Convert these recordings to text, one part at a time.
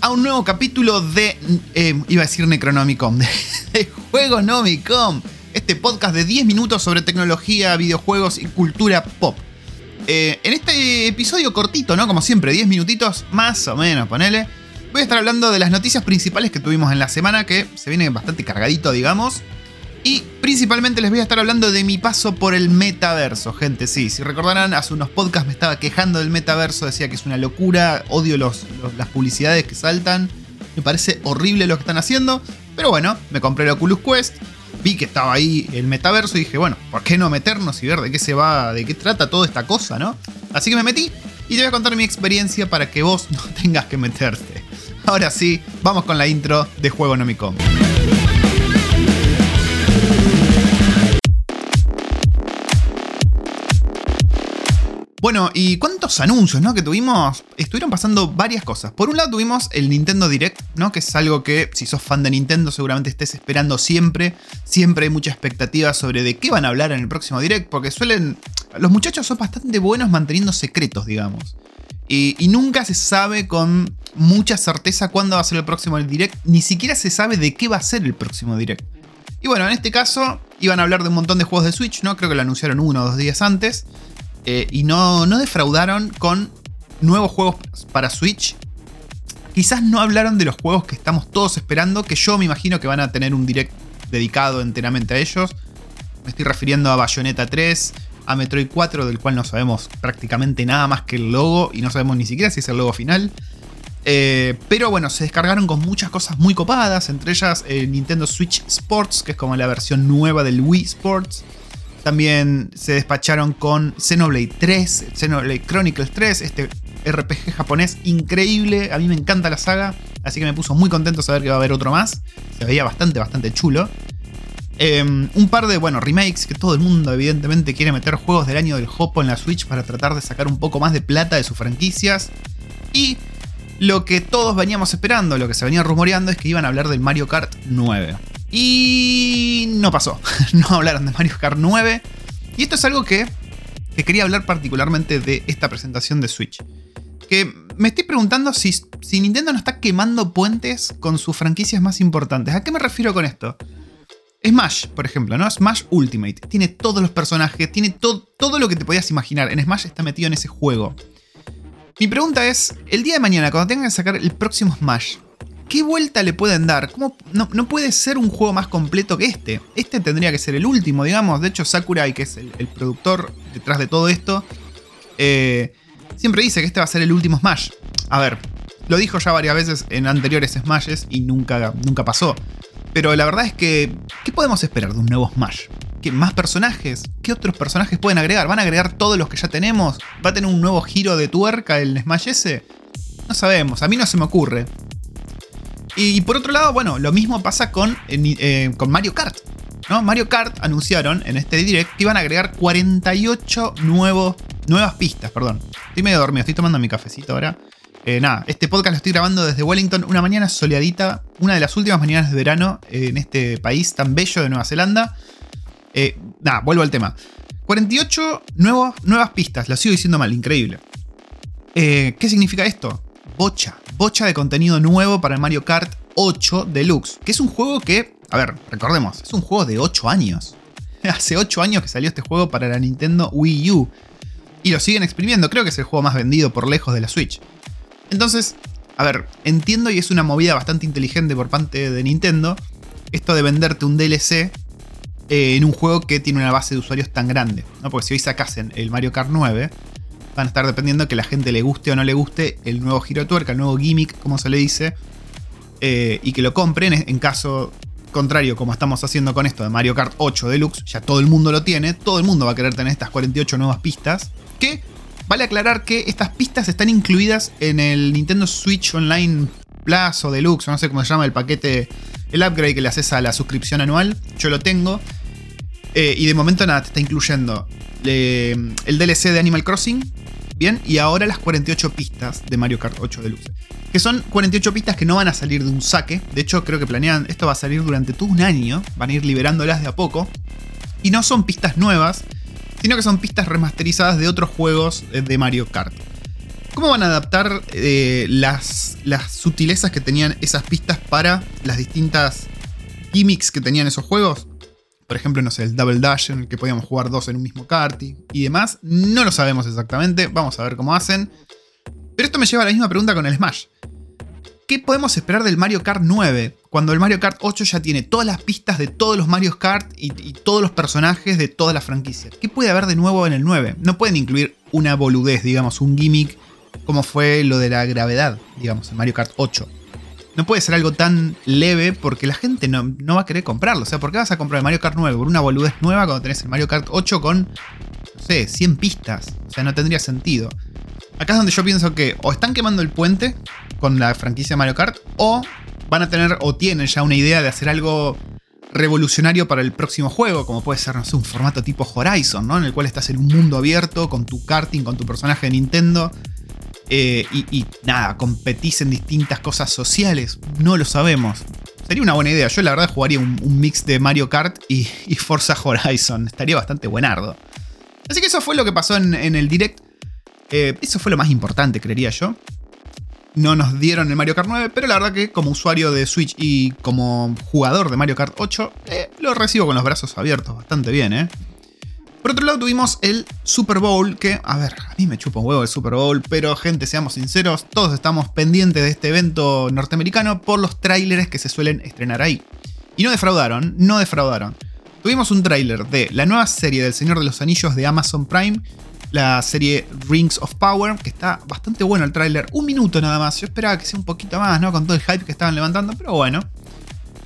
A un nuevo capítulo de. eh, iba a decir Necronomicon. De, de Juego Nomicon. Este podcast de 10 minutos sobre tecnología, videojuegos y cultura pop. Eh, en este episodio cortito, ¿no? Como siempre, 10 minutitos más o menos, ponele. Voy a estar hablando de las noticias principales que tuvimos en la semana, que se viene bastante cargadito, digamos. Y principalmente les voy a estar hablando de mi paso por el metaverso, gente. Sí, si recordarán, hace unos podcasts me estaba quejando del metaverso, decía que es una locura, odio los, las publicidades que saltan, me parece horrible lo que están haciendo. Pero bueno, me compré el Oculus Quest, vi que estaba ahí el metaverso y dije, bueno, ¿por qué no meternos y ver de qué se va, de qué trata toda esta cosa, no? Así que me metí y te voy a contar mi experiencia para que vos no tengas que meterte. Ahora sí, vamos con la intro de Juego Nomicom. Bueno, y cuántos anuncios, ¿no? Que tuvimos. Estuvieron pasando varias cosas. Por un lado tuvimos el Nintendo Direct, ¿no? Que es algo que, si sos fan de Nintendo, seguramente estés esperando siempre. Siempre hay mucha expectativa sobre de qué van a hablar en el próximo Direct. Porque suelen. Los muchachos son bastante buenos manteniendo secretos, digamos. Y, y nunca se sabe con mucha certeza cuándo va a ser el próximo Direct. Ni siquiera se sabe de qué va a ser el próximo Direct. Y bueno, en este caso iban a hablar de un montón de juegos de Switch, ¿no? Creo que lo anunciaron uno o dos días antes. Eh, y no, no defraudaron con nuevos juegos para Switch. Quizás no hablaron de los juegos que estamos todos esperando, que yo me imagino que van a tener un direct dedicado enteramente a ellos. Me estoy refiriendo a Bayonetta 3, a Metroid 4, del cual no sabemos prácticamente nada más que el logo y no sabemos ni siquiera si es el logo final. Eh, pero bueno, se descargaron con muchas cosas muy copadas, entre ellas el Nintendo Switch Sports, que es como la versión nueva del Wii Sports. También se despacharon con Xenoblade 3, Xenoblade Chronicles 3, este RPG japonés increíble. A mí me encanta la saga, así que me puso muy contento saber que va a haber otro más. Se veía bastante, bastante chulo. Eh, un par de, bueno, remakes que todo el mundo evidentemente quiere meter juegos del año del Hopo en la Switch para tratar de sacar un poco más de plata de sus franquicias. Y lo que todos veníamos esperando, lo que se venía rumoreando es que iban a hablar del Mario Kart 9. Y no pasó. No hablaron de Mario Kart 9. Y esto es algo que, que quería hablar particularmente de esta presentación de Switch. Que me estoy preguntando si, si Nintendo no está quemando puentes con sus franquicias más importantes. ¿A qué me refiero con esto? Smash, por ejemplo, ¿no? Smash Ultimate. Tiene todos los personajes, tiene to- todo lo que te podías imaginar. En Smash está metido en ese juego. Mi pregunta es, el día de mañana, cuando tengan que sacar el próximo Smash, ¿qué vuelta le pueden dar? ¿Cómo no, puede ser un juego más completo que este? Este tendría que ser el último, digamos. De hecho, Sakurai, que es el, el productor detrás de todo esto, eh, siempre dice que este va a ser el último Smash. A ver, lo dijo ya varias veces en anteriores Smashes y nunca, nunca pasó. Pero la verdad es que, ¿qué podemos esperar de un nuevo Smash? ¿Qué más personajes? ¿Qué otros personajes pueden agregar? ¿Van a agregar todos los que ya tenemos? ¿Va a tener un nuevo giro de tuerca el Smash ese? No sabemos, a mí no se me ocurre. Y por otro lado, bueno, lo mismo pasa con, eh, con Mario Kart. ¿no? Mario Kart anunciaron en este direct que iban a agregar 48 nuevos, nuevas pistas, perdón. Estoy medio dormido, estoy tomando mi cafecito ahora. Eh, nada, este podcast lo estoy grabando desde Wellington, una mañana soleadita, una de las últimas mañanas de verano en este país tan bello de Nueva Zelanda. Eh, nada, vuelvo al tema. 48 nuevos, nuevas pistas, lo sigo diciendo mal, increíble. ¿Qué significa esto? Bocha, bocha de contenido nuevo para el Mario Kart 8 Deluxe, que es un juego que, a ver, recordemos, es un juego de 8 años. Hace 8 años que salió este juego para la Nintendo Wii U. Y lo siguen exprimiendo, creo que es el juego más vendido por lejos de la Switch. Entonces, a ver, entiendo y es una movida bastante inteligente por parte de Nintendo esto de venderte un DLC eh, en un juego que tiene una base de usuarios tan grande. ¿no? Porque si hoy sacasen el Mario Kart 9, van a estar dependiendo de que la gente le guste o no le guste el nuevo giro tuerca, el nuevo gimmick, como se le dice, eh, y que lo compren. En caso contrario, como estamos haciendo con esto de Mario Kart 8 Deluxe, ya todo el mundo lo tiene, todo el mundo va a querer tener estas 48 nuevas pistas, que vale aclarar que estas pistas están incluidas en el Nintendo Switch Online Plus o Deluxe, no sé cómo se llama el paquete, el upgrade que le haces a la suscripción anual, yo lo tengo. Eh, y de momento nada, te está incluyendo eh, el DLC de Animal Crossing, bien, y ahora las 48 pistas de Mario Kart 8 Deluxe. Que son 48 pistas que no van a salir de un saque. De hecho, creo que planean, esto va a salir durante todo un año, van a ir liberándolas de a poco. Y no son pistas nuevas, sino que son pistas remasterizadas de otros juegos eh, de Mario Kart. ¿Cómo van a adaptar eh, las, las sutilezas que tenían esas pistas para las distintas gimmicks que tenían esos juegos? Por ejemplo, no sé, el Double Dash en el que podíamos jugar dos en un mismo karting y demás. No lo sabemos exactamente, vamos a ver cómo hacen. Pero esto me lleva a la misma pregunta con el Smash. ¿Qué podemos esperar del Mario Kart 9? Cuando el Mario Kart 8 ya tiene todas las pistas de todos los Mario Kart y, y todos los personajes de toda la franquicia. ¿Qué puede haber de nuevo en el 9? No pueden incluir una boludez, digamos, un gimmick como fue lo de la gravedad, digamos, en Mario Kart 8. No puede ser algo tan leve porque la gente no, va a querer comprarlo. O sea, ¿por qué vas a comprar el Mario Kart 9 por una boludez nueva cuando tenés el Mario Kart 8 con, no sé, 100 pistas? O sea, no tendría sentido. Acá es donde yo pienso que o están quemando el puente con la franquicia Mario Kart o van a tener o tienen ya una idea de hacer algo revolucionario para el próximo juego, como puede ser, no sé, un formato tipo Horizon, ¿no? En el cual estás en un mundo abierto con tu karting, con tu personaje de Nintendo eh, y, nada, competís en distintas cosas sociales. No lo sabemos. Sería una buena idea. Yo la verdad jugaría un, mix de Mario Kart y, Forza Horizon. Estaría bastante buenardo. Así que eso fue lo que pasó en, el direct. Eh, eso fue lo más importante, creería yo. No nos dieron el Mario Kart 9, pero la verdad que como usuario de Switch y como jugador de Mario Kart 8, eh, lo recibo con los brazos abiertos bastante bien, ¿eh? Por otro lado tuvimos el Super Bowl, que, a ver, a mí me chupa un huevo el Super Bowl, pero gente, seamos sinceros, todos estamos pendientes de este evento norteamericano por los trailers que se suelen estrenar ahí. Y no defraudaron, no defraudaron. Tuvimos un tráiler de la nueva serie del Señor de los Anillos de Amazon Prime, la serie Rings of Power, que está bastante bueno el tráiler, un minuto nada más, yo esperaba que sea un poquito más, ¿no? Con todo el hype que estaban levantando, pero bueno.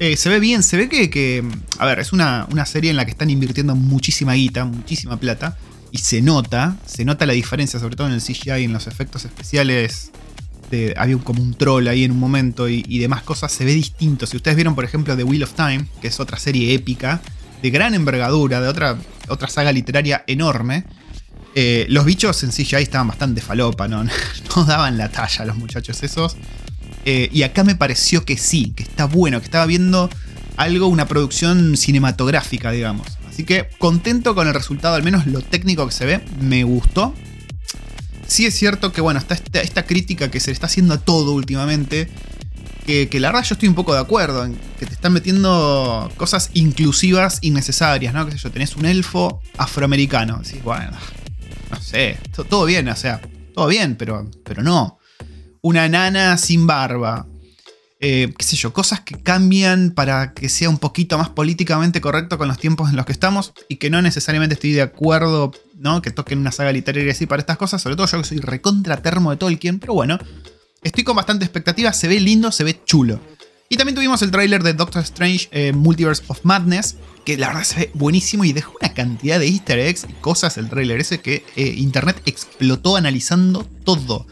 Eh, se ve bien, se ve que, a ver, es una, serie en la que están invirtiendo muchísima guita, muchísima plata, y se nota, se nota la diferencia, sobre todo en el CGI en los efectos especiales. De, había como un troll ahí en un momento y, demás cosas, se ve distinto. Si ustedes vieron, por ejemplo, The Wheel of Time, que es otra serie épica, de gran envergadura, de otra, otra saga literaria enorme, eh, los bichos en CGI estaban bastante falopa, ¿no? no daban la talla los muchachos esos. Eh, y acá me pareció que sí, que está bueno, que estaba viendo algo, una producción cinematográfica, digamos. Así que contento con el resultado, al menos lo técnico que se ve, me gustó. Sí es cierto que, bueno, está esta, crítica que se le está haciendo a todo últimamente. Que, la verdad yo estoy un poco de acuerdo en que te están metiendo cosas inclusivas innecesarias, ¿no? Que sé yo, tenés un elfo afroamericano. Decís, bueno, no sé, todo bien, o sea, todo bien, pero, pero no una nana sin barba. Eh, qué sé yo, cosas que cambian para que sea un poquito más políticamente correcto con los tiempos en los que estamos y que no necesariamente estoy de acuerdo, ¿no? Que toquen una saga literaria así para estas cosas, sobre todo yo que soy recontra termo de quien, pero bueno, estoy con bastante expectativa, se ve lindo, se ve chulo. Y también tuvimos el tráiler de Doctor Strange eh, Multiverse of Madness, que la verdad se ve buenísimo y dejó una cantidad de easter eggs y cosas el tráiler ese que eh, internet explotó analizando todo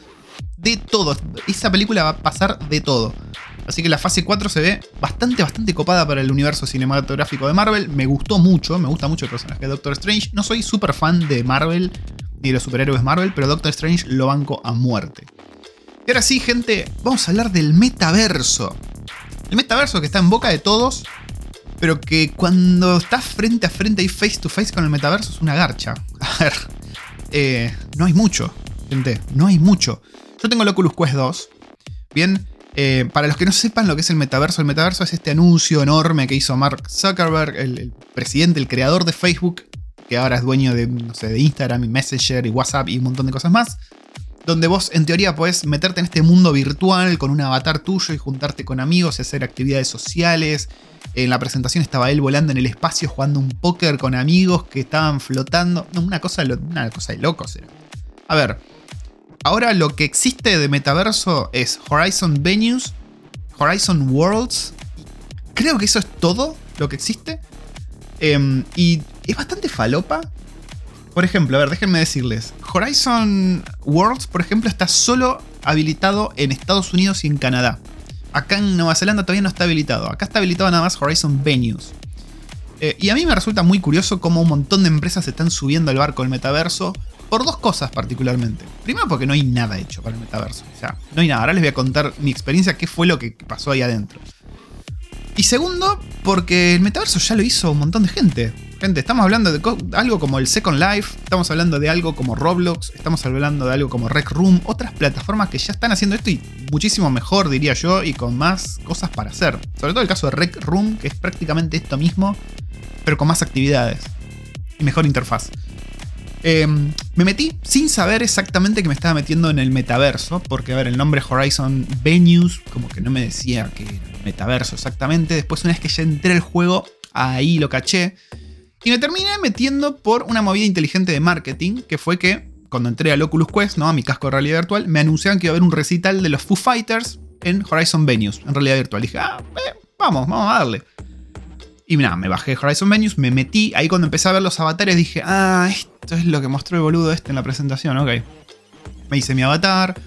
de todo. Esa película va a pasar de todo. Así que la fase 4 se ve bastante, bastante copada para el universo cinematográfico de Marvel. Me gustó mucho, me gusta mucho el personaje de Doctor Strange. No soy súper fan de Marvel ni de los superhéroes Marvel, pero Doctor Strange lo banco a muerte. Y ahora sí, gente, vamos a hablar del metaverso. El metaverso que está en boca de todos, pero que cuando estás frente a frente y face to face con el metaverso es una garcha. A ver, eh, no hay mucho, gente, no hay mucho. Yo tengo el Oculus Quest 2. Bien, eh, para los que no sepan lo que es el metaverso, el metaverso es este anuncio enorme que hizo Mark Zuckerberg, el, presidente, el creador de Facebook, que ahora es dueño de, no sé, de Instagram y Messenger y WhatsApp y un montón de cosas más. Donde vos en teoría podés meterte en este mundo virtual con un avatar tuyo y juntarte con amigos y hacer actividades sociales. En la presentación estaba él volando en el espacio jugando un póker con amigos que estaban flotando. No, una cosa, una cosa de locos A ver, Ahora lo que existe de metaverso es Horizon Venues, Horizon Worlds. Creo que eso es todo lo que existe. Em, y es bastante falopa. Por ejemplo, a ver, déjenme decirles. Horizon Worlds, por ejemplo, está solo habilitado en Estados Unidos y en Canadá. Acá en Nueva Zelanda todavía no está habilitado. Acá está habilitado nada más Horizon Venues. Eh, y a mí me resulta muy curioso cómo un montón de empresas están subiendo al barco del metaverso por dos cosas particularmente. Primero porque no hay nada hecho para el metaverso. O sea, no hay nada. Ahora les voy a contar mi experiencia, qué fue lo que pasó ahí adentro. Y segundo, porque el metaverso ya lo hizo un montón de gente. Gente, estamos hablando de algo como el Second Life, estamos hablando de algo como Roblox, estamos hablando de algo como Rec Room, otras plataformas que ya están haciendo esto y muchísimo mejor, diría yo, y con más cosas para hacer. Sobre todo el caso de Rec Room, que es prácticamente esto mismo, pero con más actividades y mejor interfaz. Em, me metí sin saber exactamente que me estaba metiendo en el metaverso, porque a ver, el nombre Horizon Venues como que no me decía que era metaverso exactamente. Después, una vez que ya entré al juego, ahí lo caché. Y me terminé metiendo por una movida inteligente de marketing, que fue que cuando entré al Oculus Quest, ¿no? a mi casco de realidad virtual, me anunciaban que iba a haber un recital de los Foo Fighters en Horizon Venues, en realidad virtual. Y dije, ah, eh, vamos, vamos a darle. Y nada, me bajé Horizon Venues, me metí. Ahí cuando empecé a ver los avatares dije, ah, esto es lo que mostró el boludo este en la presentación, ok. Me hice mi avatar,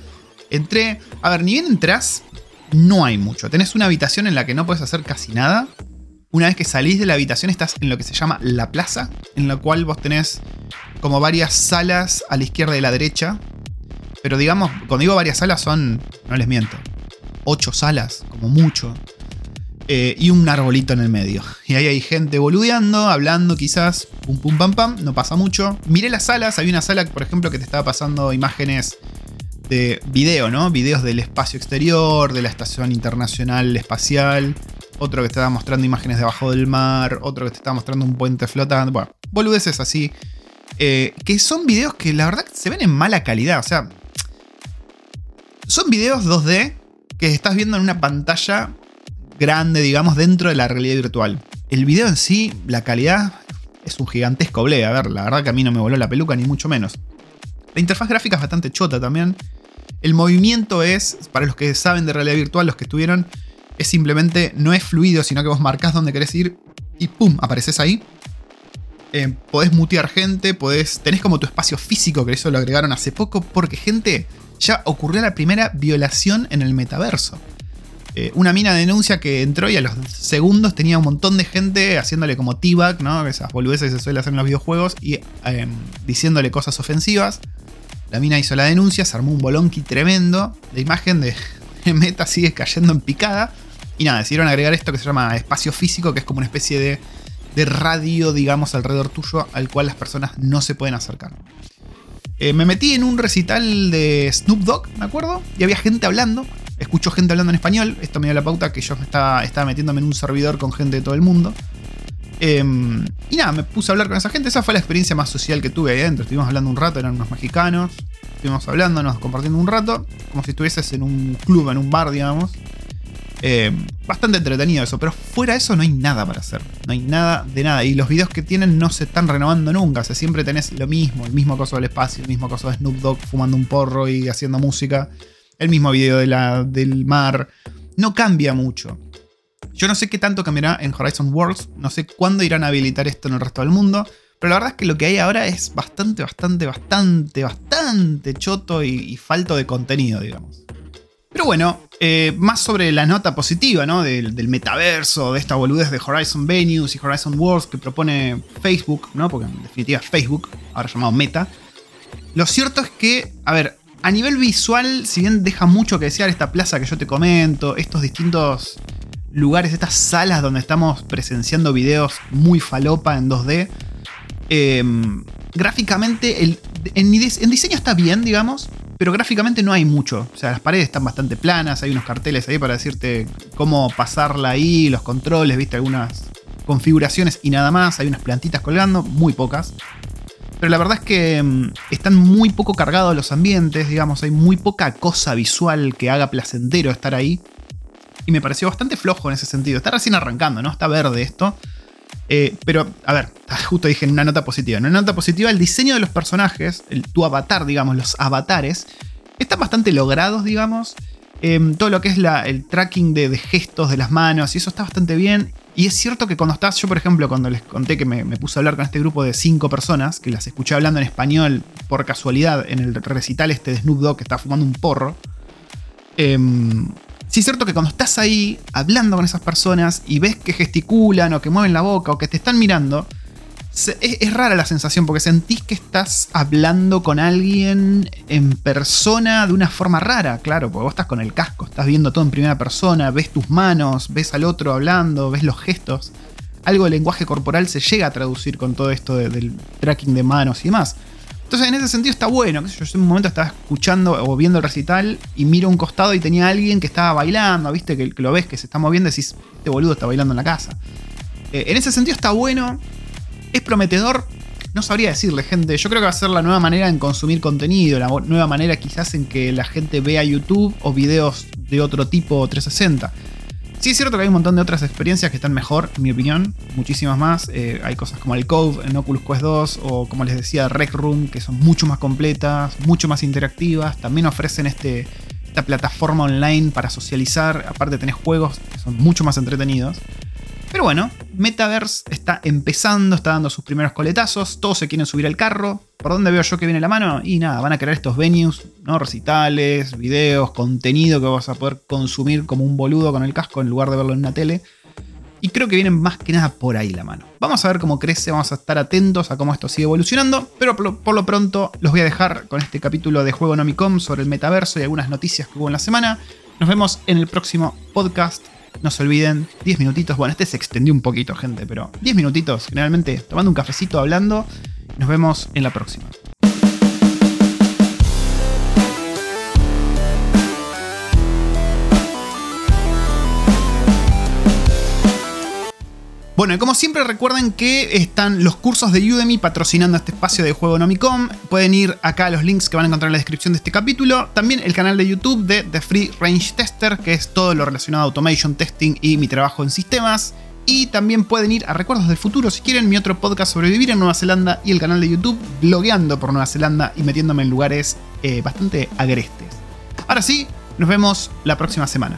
entré. A ver, ni bien entras, no hay mucho. Tenés una habitación en la que no puedes hacer casi nada. Una vez que salís de la habitación estás en lo que se llama la plaza, en la cual vos tenés como varias salas a la izquierda y la derecha. Pero digamos, cuando digo varias salas son, no les miento, ocho salas, como mucho. Eh, y un arbolito en el medio. Y ahí hay gente boludeando, hablando quizás, pum pum pam pam, no pasa mucho. Miré las salas, había una sala, por ejemplo, que te estaba pasando imágenes de video, ¿no? Videos del espacio exterior, de la Estación Internacional Espacial. Otro que te estaba mostrando imágenes debajo del mar. Otro que te estaba mostrando un puente flotando. Bueno, boludeces así. Eh, que son videos que la verdad se ven en mala calidad. O sea, son videos 2D que estás viendo en una pantalla grande, digamos, dentro de la realidad virtual. El video en sí, la calidad es un gigantesco ble. A ver, la verdad que a mí no me voló la peluca, ni mucho menos. La interfaz gráfica es bastante chota también. El movimiento es, para los que saben de realidad virtual, los que estuvieron, es simplemente, no es fluido, sino que vos marcás dónde querés ir y ¡pum! apareces ahí. Eh, podés mutear gente, podés, tenés como tu espacio físico, que eso lo agregaron hace poco, porque gente, ya ocurrió la primera violación en el metaverso. Eh, una mina denuncia que entró y a los segundos tenía un montón de gente haciéndole como t-bag, ¿no? Esas boludeces que se suele hacer en los videojuegos y em, diciéndole cosas ofensivas. La mina hizo la denuncia, se armó un bolonqui tremendo. La imagen de, Meta sigue cayendo en picada. Y nada, decidieron agregar esto que se llama espacio físico, que es como una especie de, radio, digamos, alrededor tuyo, al cual las personas no se pueden acercar. Eh, me metí en un recital de Snoop Dogg, me acuerdo, y había gente hablando escucho gente hablando en español. Esto me dio la pauta que yo estaba, metiéndome en un servidor con gente de todo el mundo. Em, y nada, me puse a hablar con esa gente. Esa fue la experiencia más social que tuve ahí adentro. Estuvimos hablando un rato, eran unos mexicanos. Estuvimos hablándonos, compartiendo un rato. Como si estuvieses en un club, en un bar, digamos. Em, bastante entretenido eso, pero fuera de eso no hay nada para hacer. No hay nada de nada. Y los videos que tienen no se están renovando nunca. O sea, siempre tenés lo mismo, el mismo coso del espacio, el mismo coso de Snoop Dogg fumando un porro y haciendo música el mismo video de la, del mar. No cambia mucho. Yo no sé qué tanto cambiará en Horizon Worlds, no sé cuándo irán a habilitar esto en el resto del mundo, pero la verdad es que lo que hay ahora es bastante, bastante, bastante, bastante choto y, falto de contenido, digamos. Pero bueno, eh, más sobre la nota positiva, ¿no? Del, del, metaverso, de esta boludez de Horizon Venues y Horizon Worlds que propone Facebook, ¿no? Porque en definitiva es Facebook, ahora llamado Meta. Lo cierto es que, a ver, a nivel visual, si bien deja mucho que desear esta plaza que yo te comento, estos distintos lugares, estas salas donde estamos presenciando videos muy falopa en 2D, em, gráficamente, en, diseño está bien, digamos, pero gráficamente no hay mucho. O sea, las paredes están bastante planas, hay unos carteles ahí para decirte cómo pasarla ahí, los controles, viste, algunas configuraciones y nada más. Hay unas plantitas colgando, muy pocas. Pero la verdad es que mm, están muy poco cargados los ambientes, digamos, hay muy poca cosa visual que haga placentero estar ahí. Y me pareció bastante flojo en ese sentido. Está recién arrancando, ¿no? Está verde esto. Eh, pero, a ver, justo dije en una nota positiva. En una nota positiva, el diseño de los personajes, el, tu avatar, digamos, los avatares, están bastante logrados, digamos. Em, todo lo que es el tracking de, gestos de las manos, y eso está bastante bien. Y es cierto que cuando estás, yo por ejemplo, cuando les conté que me, puse a hablar con este grupo de cinco personas, que las escuché hablando en español por casualidad en el recital este de Snoop Dogg que está fumando un porro, em, sí es cierto que cuando estás ahí hablando con esas personas y ves que gesticulan o que mueven la boca o que te están mirando, es, rara la sensación porque sentís que estás hablando con alguien en persona de una forma rara, claro, porque vos estás con el casco, estás viendo todo en primera persona, ves tus manos, ves al otro hablando, ves los gestos. algo de lenguaje corporal se llega a traducir con todo esto del tracking de manos y demás. Entonces, en ese sentido está bueno. Yo en un momento estaba escuchando o viendo el recital y miro a un costado y tenía alguien que estaba bailando, ¿viste? Que, lo ves que se está moviendo y decís, este boludo está bailando en la casa. Eh, en ese sentido está bueno. Es prometedor. No sabría decirle, gente. Yo creo que va a ser la nueva manera en consumir contenido. La nueva manera quizás en que la gente vea YouTube o videos de otro tipo 360. Sí es cierto que hay un montón de otras experiencias que están mejor, en mi opinión, muchísimas más. Eh, hay cosas como el Cove en Oculus Quest 2 o como les decía Rec Room, que son mucho más completas, mucho más interactivas. También ofrecen este, esta plataforma online para socializar. Aparte tenés juegos que son mucho más entretenidos. Pero bueno, Metaverse está empezando, está dando sus primeros coletazos, todos se quieren subir al carro. ¿Por dónde veo yo que viene la mano? Y nada, van a crear estos venues, ¿no? Recitales, videos, contenido que vas a poder consumir como un boludo con el casco en lugar de verlo en una tele. Y creo que vienen más que nada por ahí la mano. Vamos a ver cómo crece, vamos a estar atentos a cómo esto sigue evolucionando, pero por lo pronto los voy a dejar con este capítulo de Juego Nomicom sobre el metaverso y algunas noticias que hubo en la semana. Nos vemos en el próximo podcast. No se olviden, 10 minutitos. Bueno, este se extendió un poquito, gente, pero 10 minutitos, generalmente tomando un cafecito hablando. Nos vemos en la próxima. Bueno, y como siempre recuerden que están los cursos de Udemy patrocinando este espacio de Juego Nomicom. Pueden ir acá a los links que van a encontrar en la descripción de este capítulo. También el canal de YouTube de The Free Range Tester, que es todo lo relacionado a automation, testing y mi trabajo en sistemas. Y también pueden ir a Recuerdos del Futuro si quieren mi otro podcast sobre vivir en Nueva Zelanda y el canal de YouTube blogueando por Nueva Zelanda y metiéndome en lugares eh, bastante agrestes. Ahora sí, nos vemos la próxima semana.